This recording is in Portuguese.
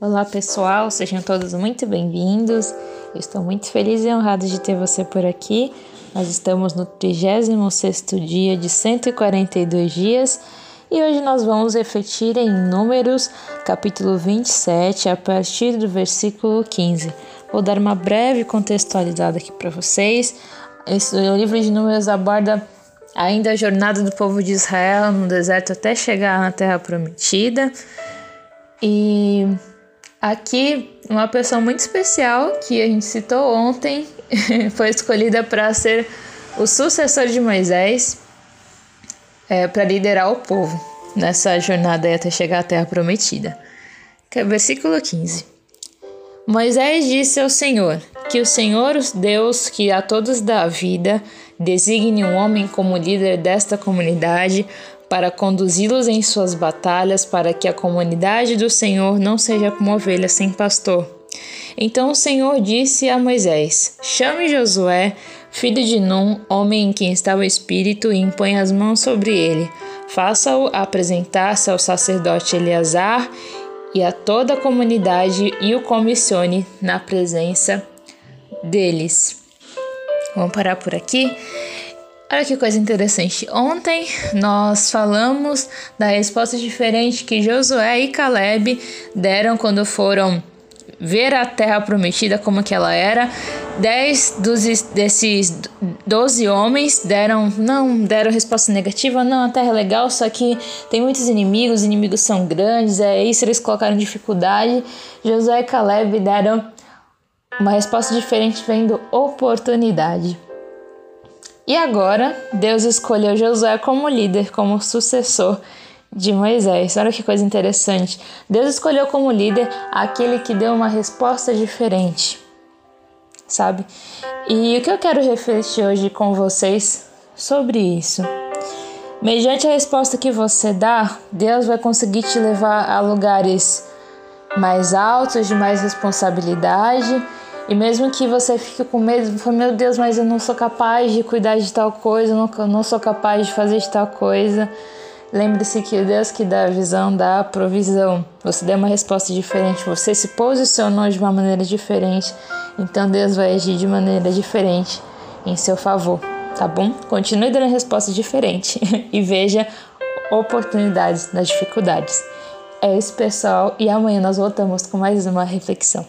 Olá pessoal, sejam todos muito bem-vindos. Eu estou muito feliz e honrado de ter você por aqui. Nós estamos no 36º dia de 142 dias e hoje nós vamos refletir em Números, capítulo 27, a partir do versículo 15. Vou dar uma breve contextualizada aqui para vocês. Esse, o livro de Números aborda ainda a jornada do povo de Israel no deserto até chegar na Terra Prometida. E aqui, uma pessoa muito especial que a gente citou ontem foi escolhida para ser o sucessor de Moisés é, para liderar o povo nessa jornada até chegar à Terra Prometida. Que é versículo 15. Moisés disse ao Senhor: Que o Senhor, Deus que a todos dá vida, designe um homem como líder desta comunidade para conduzi-los em suas batalhas, para que a comunidade do Senhor não seja como ovelha sem pastor. Então o Senhor disse a Moisés: Chame Josué, filho de Num, homem em quem está o Espírito, e impõe as mãos sobre ele. Faça-o apresentar-se ao sacerdote Eleazar e a toda a comunidade e o comissione na presença deles. Vamos parar por aqui. Olha que coisa interessante. Ontem nós falamos da resposta diferente que Josué e Caleb deram quando foram ver a terra prometida como que ela era. Dez dos, desses doze homens deram não deram resposta negativa, não, a terra é legal, só que tem muitos inimigos, os inimigos são grandes, é isso, eles colocaram dificuldade. Josué e Caleb deram uma resposta diferente vendo oportunidade. E agora, Deus escolheu Josué como líder, como sucessor de Moisés. Olha que coisa interessante. Deus escolheu como líder aquele que deu uma resposta diferente, sabe? E o que eu quero refletir hoje com vocês sobre isso? Mediante a resposta que você dá, Deus vai conseguir te levar a lugares mais altos, de mais responsabilidade e mesmo que você fique com medo, fale, meu Deus, mas eu não sou capaz de cuidar de tal coisa, eu não, não sou capaz de fazer de tal coisa. Lembre-se que o Deus que dá a visão dá a provisão. Você deu uma resposta diferente, você se posicionou de uma maneira diferente, então Deus vai agir de maneira diferente em seu favor, tá bom? Continue dando resposta diferente e veja oportunidades nas dificuldades. É isso, pessoal, e amanhã nós voltamos com mais uma reflexão.